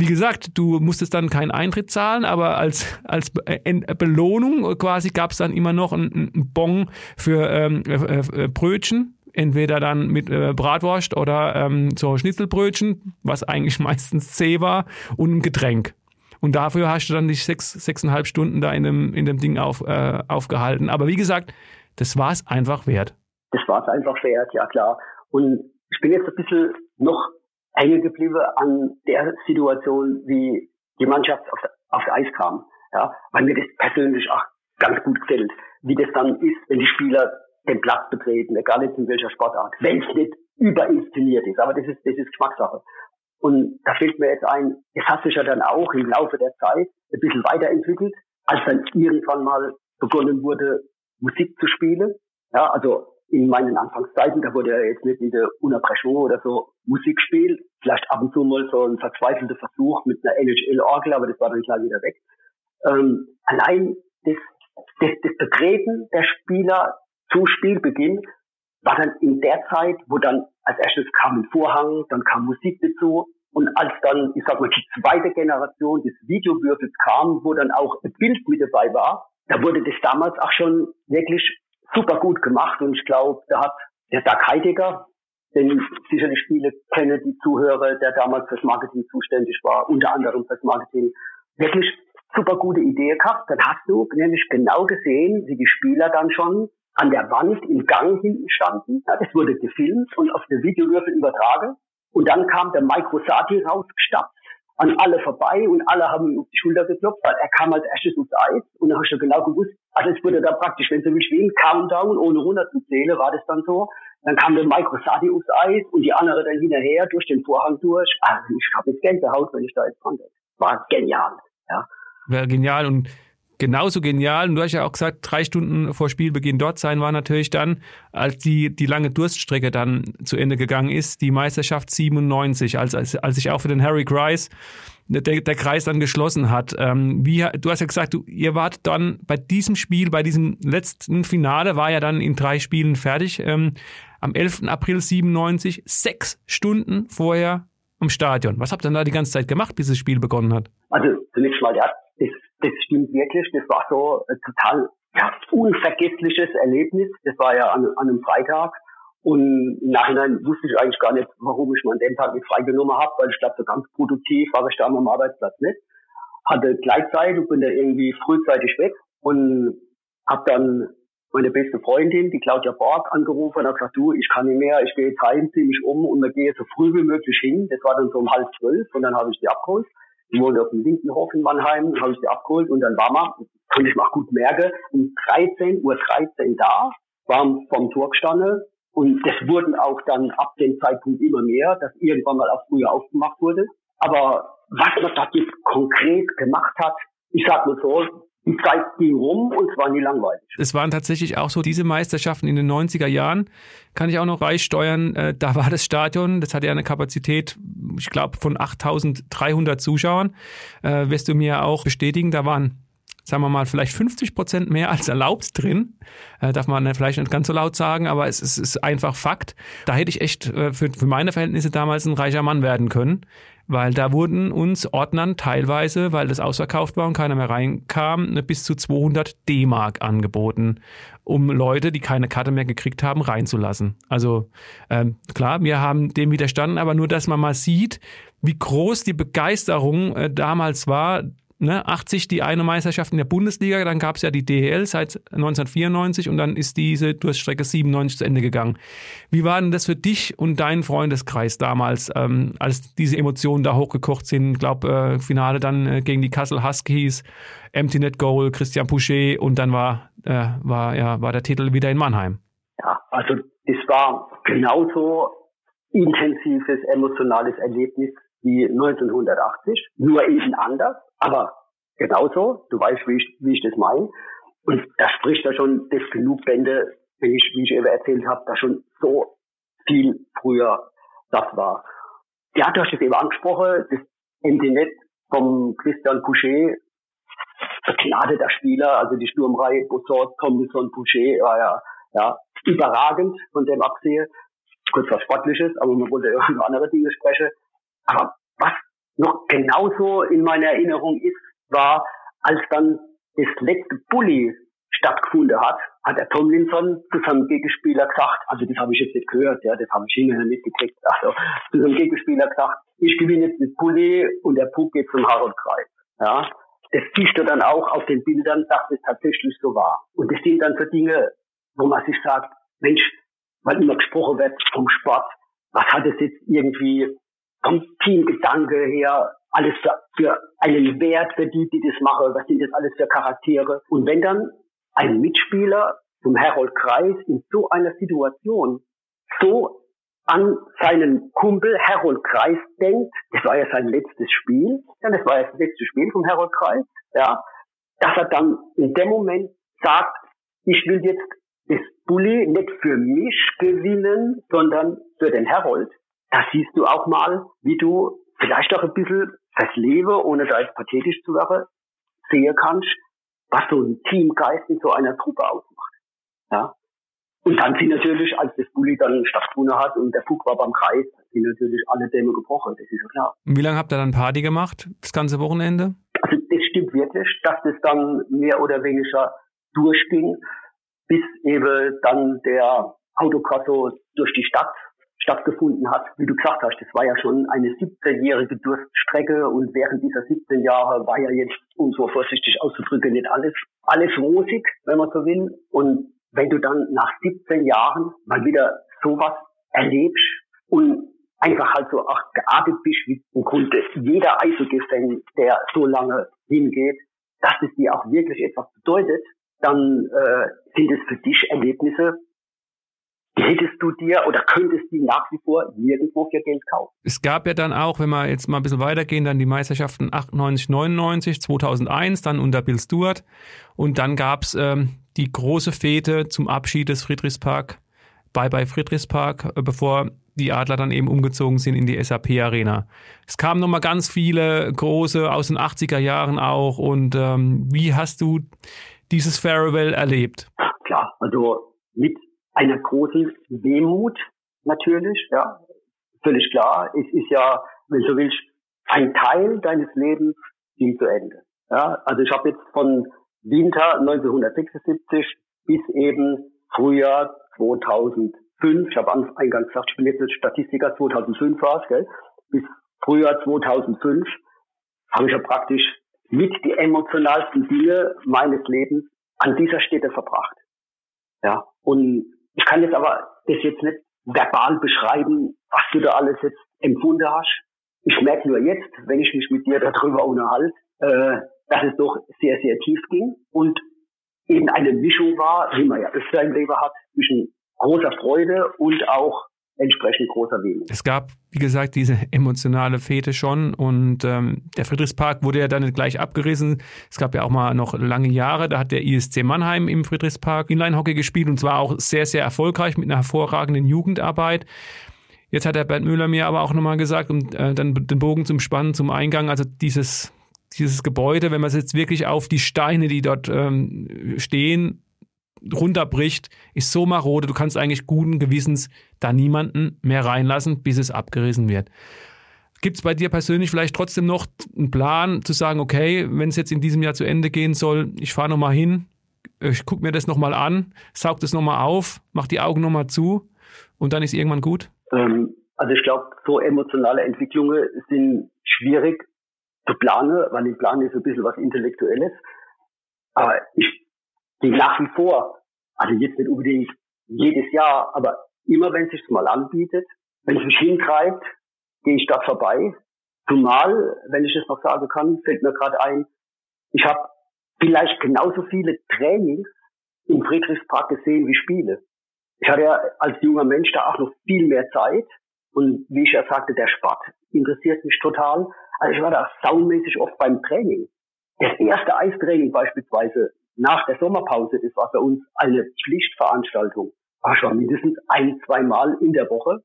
Wie gesagt, du musstest dann keinen Eintritt zahlen, aber als, als Belohnung quasi gab es dann immer noch einen, einen Bon für ähm, äh, äh, Brötchen, entweder dann mit äh, Bratwurst oder ähm, so Schnitzelbrötchen, was eigentlich [laughs] meistens zäh war, und ein Getränk. Und dafür hast du dann dich sechs, sechseinhalb Stunden da in dem, in dem Ding auf, äh, aufgehalten. Aber wie gesagt, das war es einfach wert. Das war es einfach wert, ja klar. Und ich bin jetzt ein bisschen noch hängen geblieben an der Situation, wie die Mannschaft auf, aufs Eis kam. Ja, weil mir das persönlich auch ganz gut gefällt, wie das dann ist, wenn die Spieler den Platz betreten, egal jetzt in welcher Sportart, wenn es nicht überinszeniert ist. Aber das ist, das ist Geschmackssache. Und da fällt mir jetzt ein, es hat sich ja dann auch im Laufe der Zeit ein bisschen weiterentwickelt, als dann irgendwann mal begonnen wurde, Musik zu spielen. Ja, also in meinen Anfangszeiten, da wurde ja jetzt nicht in der Unterbrechung oder so Musik gespielt, vielleicht ab und zu mal so ein verzweifelter Versuch mit einer NHL-Orgel, aber das war dann gleich wieder weg. Ähm, allein das, das, das Betreten der Spieler zum Spielbeginn war dann in der Zeit, wo dann als erstes kam ein Vorhang, dann kam Musik dazu und als dann, ich sag mal, die zweite Generation des Videowürfels kam, wo dann auch ein Bild mit dabei war, da wurde das damals auch schon wirklich super gut gemacht und ich glaube, da hat der Doug Heidegger, den sicherlich viele kennen, die Zuhörer, der damals fürs Marketing zuständig war, unter anderem fürs Marketing, wirklich super gute Idee gehabt. Dann hast du nämlich genau gesehen, wie die Spieler dann schon an der Wand im Gang hinten standen. Ja, das wurde gefilmt und auf der Videowürfel übertragen. Und dann kam der Mike Rosati rausgestapft an alle vorbei und alle haben ihm auf die Schulter geklopft, weil er kam als erstes aufs Eis und dann hast du genau gewusst, also es wurde da praktisch, wenn so wie wie ein Countdown ohne runter zu zählen, war das dann so. Dann kam der Mike Rosati aufs Eis und die andere dann hinterher durch den Vorhang durch. Also ich habe jetzt Gänsehaut, wenn ich da jetzt dran denke. War genial, ja. Wäre genial und genauso genial. Und du hast ja auch gesagt, drei Stunden vor Spielbeginn dort sein war natürlich dann, als die, die lange Durststrecke dann zu Ende gegangen ist, die Meisterschaft 97, als, als, als sich auch für den Harry Grice der, der Kreis dann geschlossen hat. Ähm, wie, du hast ja gesagt, du, ihr wart dann bei diesem Spiel, bei diesem letzten Finale, war ja dann in drei Spielen fertig. Ähm, am 11. April 97, sechs Stunden vorher am Stadion. Was habt ihr denn da die ganze Zeit gemacht, bis das Spiel begonnen hat? Also zunächst mal, ja, das das stimmt wirklich. Das war so ein total ja, unvergessliches Erlebnis. Das war ja an, an einem Freitag. Und im Nachhinein wusste ich eigentlich gar nicht, warum ich mir an dem Tag nicht freigenommen habe, weil ich glaube, so ganz produktiv war ich da am Arbeitsplatz nicht. Hatte Gleitzeit und bin da irgendwie frühzeitig weg und habe dann meine beste Freundin, die Claudia Borg, angerufen und hat gesagt, du, ich kann nicht mehr, ich gehe jetzt heim, ziehe mich um und wir gehen so früh wie möglich hin. Das war dann so um halb zwölf und dann habe ich die abgeholt. Die wohnte auf dem Lindenhof in Mannheim, habe ich sie abgeholt und dann war man, konnte ich auch gut merken, um 13.13 Uhr 13 da, war vom Tor gestanden und das wurden auch dann ab dem Zeitpunkt immer mehr, dass irgendwann mal auch früher aufgemacht wurde. Aber was man da jetzt konkret gemacht hat, ich sag mal so, die Zeit ging rum und es war nie langweilig. Es waren tatsächlich auch so diese Meisterschaften in den 90er Jahren, kann ich auch noch beisteuern. Äh, da war das Stadion, das hatte ja eine Kapazität, ich glaube, von 8300 Zuschauern. Äh, wirst du mir auch bestätigen, da waren sagen wir mal, vielleicht 50 Prozent mehr als erlaubt drin. Äh, darf man vielleicht nicht ganz so laut sagen, aber es, es ist einfach Fakt. Da hätte ich echt äh, für, für meine Verhältnisse damals ein reicher Mann werden können weil da wurden uns Ordnern teilweise, weil das ausverkauft war und keiner mehr reinkam, bis zu 200 D-Mark angeboten, um Leute, die keine Karte mehr gekriegt haben, reinzulassen. Also ähm, klar, wir haben dem widerstanden, aber nur, dass man mal sieht, wie groß die Begeisterung äh, damals war, ne, 80 die eine Meisterschaft in der Bundesliga, dann gab es ja die DEL seit 1994 und dann ist diese Durststrecke 97 zu Ende gegangen. Wie war denn das für dich und deinen Freundeskreis damals, ähm, als diese Emotionen da hochgekocht sind? Ich glaube, äh, Finale dann äh, gegen die Kassel Huskies, Empty Net Goal, Christian Pouchet und dann war, äh, war, ja, war der Titel wieder in Mannheim. Ja, also es war genauso intensives emotionales Erlebnis wie 1980, nur eben anders, aber genauso, du weißt, wie ich, wie ich das meine. Und da spricht ja schon das genug Bände, wenn ich, wie ich eben erzählt habe, da schon so viel früher das war. Ja, du hast es eben angesprochen, das Internet vom Christian Couchet, begnadeter Spieler, also die Sturmreihe Bossort, Tomlinson, Couchet, war ja, ja überragend von dem absehe. Kurz was Sportliches, aber man wollte ja [laughs] über andere Dinge sprechen. Aber noch genauso in meiner Erinnerung ist, war, als dann das letzte Bully stattgefunden hat, hat der Tomlinson zu seinem Gegenspieler gesagt, also das habe ich jetzt nicht gehört, ja, das habe ich hinterher mitgekriegt, also zu seinem Gegenspieler gesagt, ich gewinne jetzt das Bully und der Puck geht zum Haroldkreis. Ja, das siehst du dann auch auf den Bildern, dass es tatsächlich so war. Und das sind dann so Dinge, wo man sich sagt, Mensch, weil immer gesprochen wird vom Sport, was hat es jetzt irgendwie vom Teamgedanke her, alles für, für einen Wert für die, die das machen, was sind das alles für Charaktere. Und wenn dann ein Mitspieler zum Herold Kreis in so einer Situation so an seinen Kumpel Herold Kreis denkt, das war ja sein letztes Spiel, ja, das war ja das letzte Spiel vom Herold Kreis, ja, dass er dann in dem Moment sagt, ich will jetzt das Bulli nicht für mich gewinnen, sondern für den Herold da siehst du auch mal, wie du vielleicht auch ein bisschen das Leben, ohne da jetzt pathetisch zu werden, sehen kannst, was so ein Teamgeist in so einer Truppe ausmacht. Ja. Und dann sind natürlich, als das Bulli dann stattgefunden hat und der Fug war beim Kreis, sind natürlich alle Dämme gebrochen, das ist ja klar. Und wie lange habt ihr dann Party gemacht, das ganze Wochenende? Also das stimmt wirklich, dass das dann mehr oder weniger durchging, bis eben dann der Autokorso durch die Stadt stattgefunden hat. Wie du gesagt hast, das war ja schon eine 17-jährige Durststrecke und während dieser 17 Jahre war ja jetzt, um so vorsichtig auszudrücken, nicht alles, alles rosig, wenn man so will. Und wenn du dann nach 17 Jahren mal wieder sowas erlebst und einfach halt so auch geartet bist, wie im Grunde jeder Eishockey-Fan, der so lange hingeht, dass es dir auch wirklich etwas bedeutet, dann äh, sind es für dich Erlebnisse, hättest du dir oder könntest die nach wie vor nirgendwo für Geld kaufen. Es gab ja dann auch, wenn wir jetzt mal ein bisschen weitergehen, dann die Meisterschaften 98, 99, 2001, dann unter Bill Stewart. Und dann gab es ähm, die große Fete zum Abschied des Friedrichspark, Bye Bye Friedrichspark, äh, bevor die Adler dann eben umgezogen sind in die SAP Arena. Es kamen nochmal ganz viele große aus den 80er Jahren auch. Und ähm, wie hast du dieses Farewell erlebt? Klar, also mit einer großen Wehmut natürlich, ja, völlig klar. Es ist ja, wenn du willst, ein Teil deines Lebens ging zu Ende. Ja, also ich habe jetzt von Winter 1976 bis eben Frühjahr 2005, ich habe eingangs gesagt, ich bin jetzt Statistiker, 2005 war es, gell, bis Frühjahr 2005 habe ich ja praktisch mit die emotionalsten Dinge meines Lebens an dieser Stätte verbracht. Ja, und ich kann jetzt aber das jetzt nicht verbal beschreiben, was du da alles jetzt empfunden hast. Ich merke nur jetzt, wenn ich mich mit dir darüber unterhalte, äh, dass es doch sehr, sehr tief ging und eben eine Mischung war, wie man ja öfter im Leben hat, zwischen großer Freude und auch entsprechend großer Wehmut. Es gab, wie gesagt, diese emotionale Fete schon und ähm, der Friedrichspark wurde ja dann gleich abgerissen. Es gab ja auch mal noch lange Jahre, da hat der ISC Mannheim im Friedrichspark Inline-Hockey gespielt und zwar auch sehr, sehr erfolgreich mit einer hervorragenden Jugendarbeit. Jetzt hat der Bernd Müller mir aber auch nochmal gesagt, um äh, dann den Bogen zum Spannen, zum Eingang, also dieses, dieses Gebäude, wenn man es jetzt wirklich auf die Steine, die dort ähm, stehen, runterbricht, ist so marode, du kannst eigentlich guten Gewissens da niemanden mehr reinlassen, bis es abgerissen wird. Gibt es bei dir persönlich vielleicht trotzdem noch einen Plan zu sagen, okay, wenn es jetzt in diesem Jahr zu Ende gehen soll, ich fahre nochmal hin, ich gucke mir das nochmal an, saug das nochmal auf, mach die Augen nochmal zu und dann ist irgendwann gut? Ähm, also ich glaube, so emotionale Entwicklungen sind schwierig zu planen, weil im Plan ist ein bisschen was Intellektuelles. Aber ich gehe nach wie vor, also jetzt nicht unbedingt jedes Jahr, aber immer wenn es sich mal anbietet, wenn es mich hintreibt, gehe ich da vorbei. Zumal, wenn ich es noch sagen kann, fällt mir gerade ein, ich habe vielleicht genauso viele Trainings im Friedrichspark gesehen wie Spiele. Ich hatte ja als junger Mensch da auch noch viel mehr Zeit. Und wie ich ja sagte, der Sport interessiert mich total. Also ich war da saumäßig oft beim Training. Das erste Eistraining beispielsweise nach der Sommerpause, das war für uns eine Pflichtveranstaltung. War schon mindestens ein, zwei Mal in der Woche,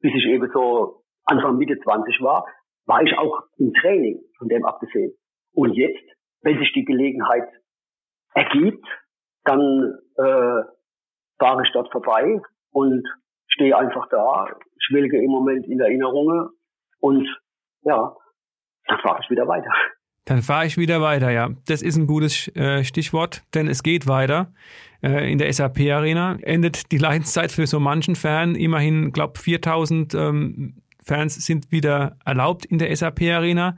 bis ich eben so Anfang Mitte 20 war, war ich auch im Training, von dem abgesehen. Und jetzt, wenn sich die Gelegenheit ergibt, dann äh, fahre ich dort vorbei und stehe einfach da, schwelge im Moment in Erinnerungen und ja, dann fahre ich wieder weiter. Dann fahre ich wieder weiter, ja. Das ist ein gutes äh, Stichwort, denn es geht weiter. Äh, in der SAP-Arena endet die Leidenszeit für so manchen Fan. Immerhin, glaube 4000 ähm, Fans sind wieder erlaubt in der SAP-Arena.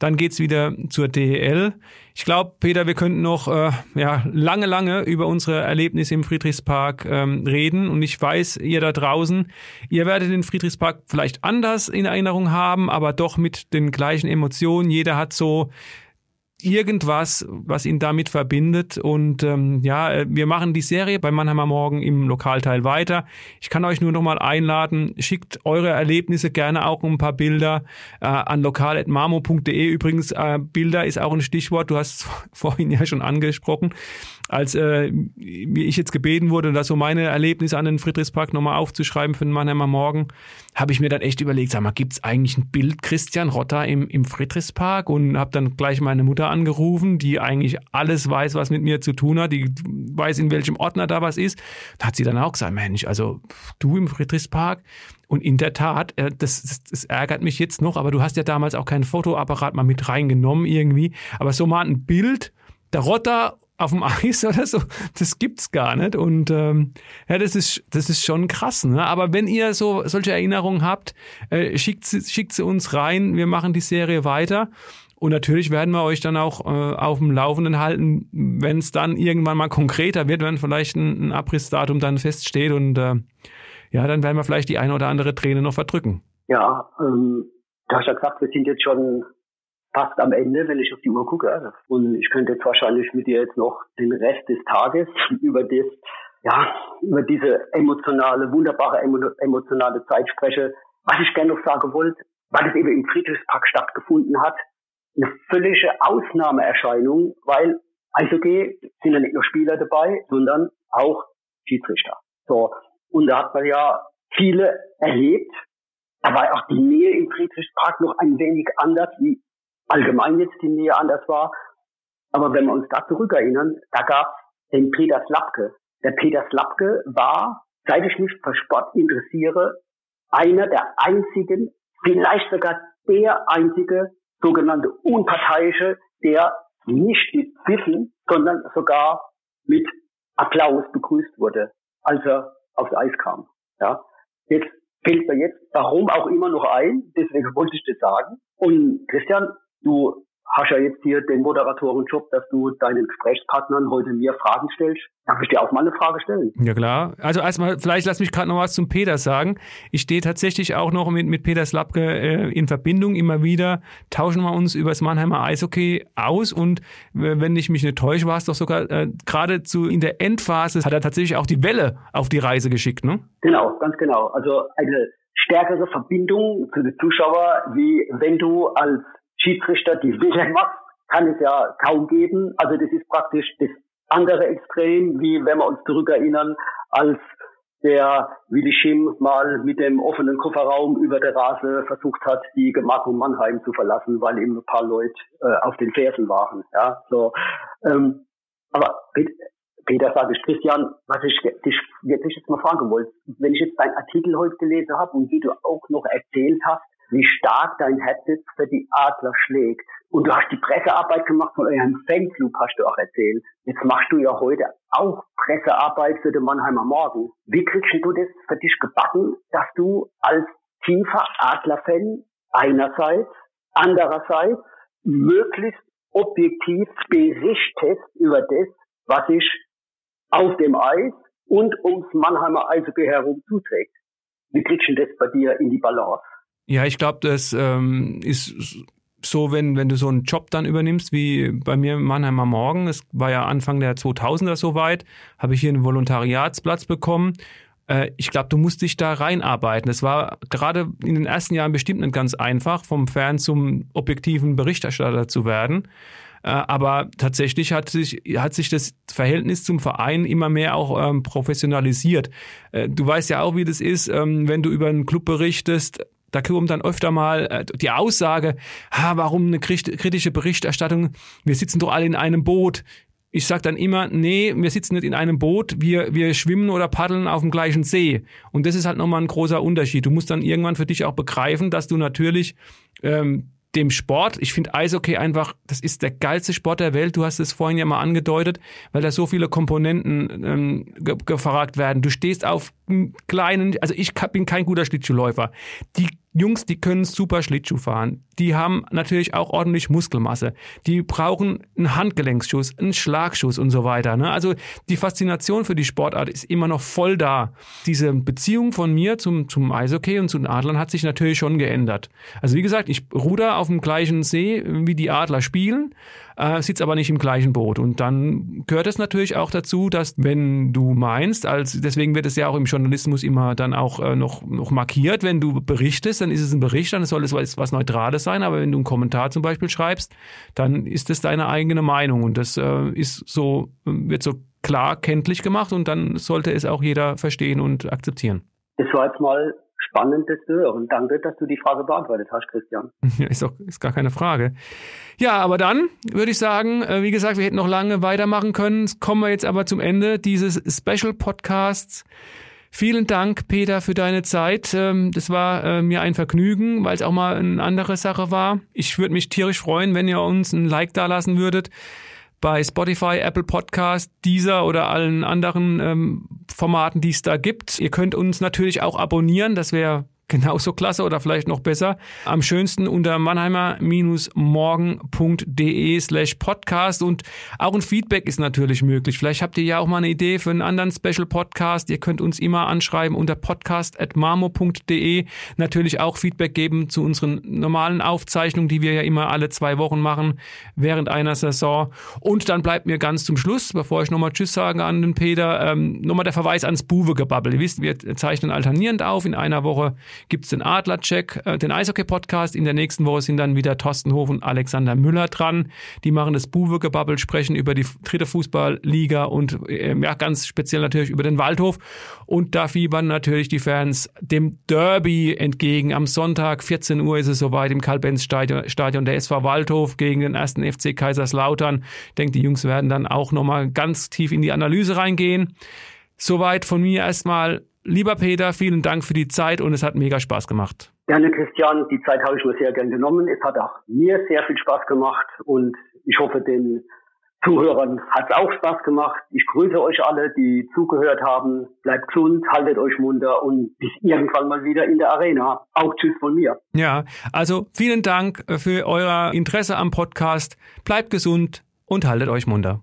Dann geht's wieder zur DEL. Ich glaube, Peter, wir könnten noch äh, ja, lange, lange über unsere Erlebnisse im Friedrichspark ähm, reden. Und ich weiß, ihr da draußen, ihr werdet den Friedrichspark vielleicht anders in Erinnerung haben, aber doch mit den gleichen Emotionen. Jeder hat so irgendwas, was ihn damit verbindet. Und ähm, ja, wir machen die Serie bei Mannheimer Morgen im Lokalteil weiter. Ich kann euch nur noch mal einladen, schickt eure Erlebnisse gerne auch ein paar Bilder äh, an lokal.marmo.de. Übrigens, äh, Bilder ist auch ein Stichwort. Du hast [laughs] vorhin ja schon angesprochen als äh, ich jetzt gebeten wurde, da so meine Erlebnisse an den Friedrichspark nochmal aufzuschreiben für den Mannheimer Morgen, habe ich mir dann echt überlegt, sag mal, gibt's eigentlich ein Bild Christian Rotter im, im Friedrichspark? Und habe dann gleich meine Mutter angerufen, die eigentlich alles weiß, was mit mir zu tun hat, die weiß, in welchem Ordner da was ist. Da hat sie dann auch gesagt, Mensch, also du im Friedrichspark, und in der Tat, äh, das, das, das, ärgert mich jetzt noch, aber du hast ja damals auch keinen Fotoapparat mal mit reingenommen irgendwie. Aber so mal ein Bild, der Rotter auf dem [laughs] Eis oder so, das gibt's gar nicht. Und ähm, ja, das ist, das ist schon krass. Ne? Aber wenn ihr so solche Erinnerungen habt, äh, schickt, sie, schickt sie uns rein. Wir machen die Serie weiter. Und natürlich werden wir euch dann auch äh, auf dem Laufenden halten, wenn es dann irgendwann mal konkreter wird, wenn vielleicht ein, ein Abrissdatum dann feststeht. Und äh, ja, dann werden wir vielleicht die eine oder andere Träne noch verdrücken. Ja, ähm, du hast ja gesagt, wir sind jetzt schon fast am Ende, wenn ich auf die Uhr gucke. Und ich könnte jetzt wahrscheinlich mit dir jetzt noch den Rest des Tages [laughs] über das, ja, über diese emotionale, wunderbare emotionale Zeit spreche. Was ich gerne noch sagen wollte, weil es eben im Friedrichspark stattgefunden hat, eine völlige Ausnahmeerscheinung, weil Eishockey sind ja nicht nur Spieler dabei, sondern auch Schiedsrichter. So. Und da hat man ja viele erlebt. Da war auch die Nähe im Friedrichspark noch ein wenig anders wie allgemein jetzt die Nähe anders war. Aber wenn wir uns da zurückerinnern, da gab es den Peter Slapke. Der Peter Slapke war, seit ich mich für Sport interessiere, einer der einzigen, vielleicht sogar der einzige sogenannte Unparteiische, der nicht mit Wissen, sondern sogar mit Applaus begrüßt wurde, als er aufs Eis kam. Ja. Jetzt fällt mir jetzt, warum auch immer noch ein, deswegen wollte ich das sagen. Und Christian, Du hast ja jetzt hier den Moderatorenjob, dass du deinen Gesprächspartnern heute mir Fragen stellst. Darf ich dir auch mal eine Frage stellen? Ja klar. Also erstmal, vielleicht lass mich gerade noch was zum Peter sagen. Ich stehe tatsächlich auch noch mit, mit Peter Slapke äh, in Verbindung immer wieder. Tauschen wir uns über das Mannheimer Eishockey aus und äh, wenn ich mich nicht täusche, war es doch sogar äh, geradezu in der Endphase hat er tatsächlich auch die Welle auf die Reise geschickt, ne? Genau, ganz genau. Also eine stärkere Verbindung zu den Zuschauern, wie wenn du als Schiedsrichter, die Wille macht, kann es ja kaum geben. Also das ist praktisch das andere Extrem, wie wenn wir uns zurückerinnern, als der Willi Schimm mal mit dem offenen Kofferraum über der Rase versucht hat, die Gemarkung Mannheim zu verlassen, weil ihm ein paar Leute äh, auf den Fersen waren. Ja, so. Ähm, aber Peter sage ich, Christian, was ich dich wirklich jetzt mal fragen wollte, wenn ich jetzt deinen Artikel heute gelesen habe und wie du auch noch erzählt hast, wie stark dein jetzt für die Adler schlägt. Und du hast die Pressearbeit gemacht von eurem Fanclub, hast du auch erzählt. Jetzt machst du ja heute auch Pressearbeit für den Mannheimer Morgen. Wie kriegst du das für dich gebacken, dass du als tiefer Adler-Fan einerseits, andererseits möglichst objektiv berichtest über das, was sich auf dem Eis und ums Mannheimer Eishockey herum zuträgt. Wie kriegst du das bei dir in die Balance? Ja, ich glaube, das ähm, ist so, wenn, wenn du so einen Job dann übernimmst, wie bei mir im Mannheimer Morgen, es war ja Anfang der 2000er soweit, habe ich hier einen Volontariatsplatz bekommen. Äh, ich glaube, du musst dich da reinarbeiten. Es war gerade in den ersten Jahren bestimmt nicht ganz einfach, vom Fern zum objektiven Berichterstatter zu werden. Äh, aber tatsächlich hat sich, hat sich das Verhältnis zum Verein immer mehr auch ähm, professionalisiert. Äh, du weißt ja auch, wie das ist, ähm, wenn du über einen Club berichtest. Da kommt dann öfter mal äh, die Aussage, ha, warum eine kritische Berichterstattung? Wir sitzen doch alle in einem Boot. Ich sage dann immer, nee, wir sitzen nicht in einem Boot, wir, wir schwimmen oder paddeln auf dem gleichen See. Und das ist halt nochmal ein großer Unterschied. Du musst dann irgendwann für dich auch begreifen, dass du natürlich ähm, dem Sport. Ich finde Eishockey einfach, das ist der geilste Sport der Welt. Du hast es vorhin ja mal angedeutet, weil da so viele Komponenten ähm, gefragt werden. Du stehst auf kleinen, also ich bin kein guter Schlittschuhläufer. Die Jungs, die können super Schlittschuh fahren. Die haben natürlich auch ordentlich Muskelmasse. Die brauchen einen Handgelenksschuss, einen Schlagschuss und so weiter. Ne? Also die Faszination für die Sportart ist immer noch voll da. Diese Beziehung von mir zum, zum Eishockey und zu den Adlern hat sich natürlich schon geändert. Also wie gesagt, ich ruder auf dem gleichen See, wie die Adler spielen äh, sitzt aber nicht im gleichen Boot. Und dann gehört es natürlich auch dazu, dass wenn du meinst, als deswegen wird es ja auch im Journalismus immer dann auch äh, noch, noch markiert, wenn du berichtest, dann ist es ein Bericht, dann soll es was, was Neutrales sein, aber wenn du einen Kommentar zum Beispiel schreibst, dann ist es deine eigene Meinung und das äh, ist so, wird so klar kenntlich gemacht und dann sollte es auch jeder verstehen und akzeptieren. Das war jetzt mal spannend, das zu hören. Danke, dass du die Frage beantwortet hast, Christian. [laughs] Ja, ist, auch, ist gar keine Frage. Ja, aber dann würde ich sagen, äh, wie gesagt, wir hätten noch lange weitermachen können. Kommen wir jetzt aber zum Ende dieses Special Podcasts. Vielen Dank, Peter, für deine Zeit. Ähm, das war äh, mir ein Vergnügen, weil es auch mal eine andere Sache war. Ich würde mich tierisch freuen, wenn ihr uns ein Like da lassen würdet bei Spotify, Apple Podcast, dieser oder allen anderen ähm, Formaten, die es da gibt. Ihr könnt uns natürlich auch abonnieren, das wäre genauso klasse oder vielleicht noch besser. Am schönsten unter mannheimer-morgen.de slash podcast und auch ein Feedback ist natürlich möglich. Vielleicht habt ihr ja auch mal eine Idee für einen anderen Special Podcast. Ihr könnt uns immer anschreiben unter podcast.marmo.de. Natürlich auch Feedback geben zu unseren normalen Aufzeichnungen, die wir ja immer alle zwei Wochen machen während einer Saison. Und dann bleibt mir ganz zum Schluss, bevor ich nochmal Tschüss sage an den Peter, ähm, nochmal der Verweis ans Buwe-Gebabbel. Ihr wisst, wir zeichnen alternierend auf. In einer Woche gibt es den Adlercheck, äh, den Eishockey-Podcast. In der nächsten Woche sind dann wieder Thorsten Hof und Alexander Müller dran. Die machen das Buwe-Gebabbel, sprechen über die dritte Fußballliga und äh, ja, ganz speziell natürlich über den Waldhof. Und da fiebern natürlich die Fans dem Derby entgegen. Am Sonntag, 14 Uhr ist es soweit im Karl-Benz-Stadion Stadion der SV Waldhof gegen den ersten FC Kaiserslautern. Ich denke, die Jungs werden dann auch nochmal ganz tief in die Analyse reingehen. Soweit von mir erstmal Lieber Peter, vielen Dank für die Zeit und es hat mega Spaß gemacht. Gerne, Christian. Die Zeit habe ich mir sehr gern genommen. Es hat auch mir sehr viel Spaß gemacht und ich hoffe, den Zuhörern hat es auch Spaß gemacht. Ich grüße euch alle, die zugehört haben. Bleibt gesund, haltet euch munter und bis irgendwann mal wieder in der Arena. Auch Tschüss von mir. Ja, also vielen Dank für euer Interesse am Podcast. Bleibt gesund und haltet euch munter.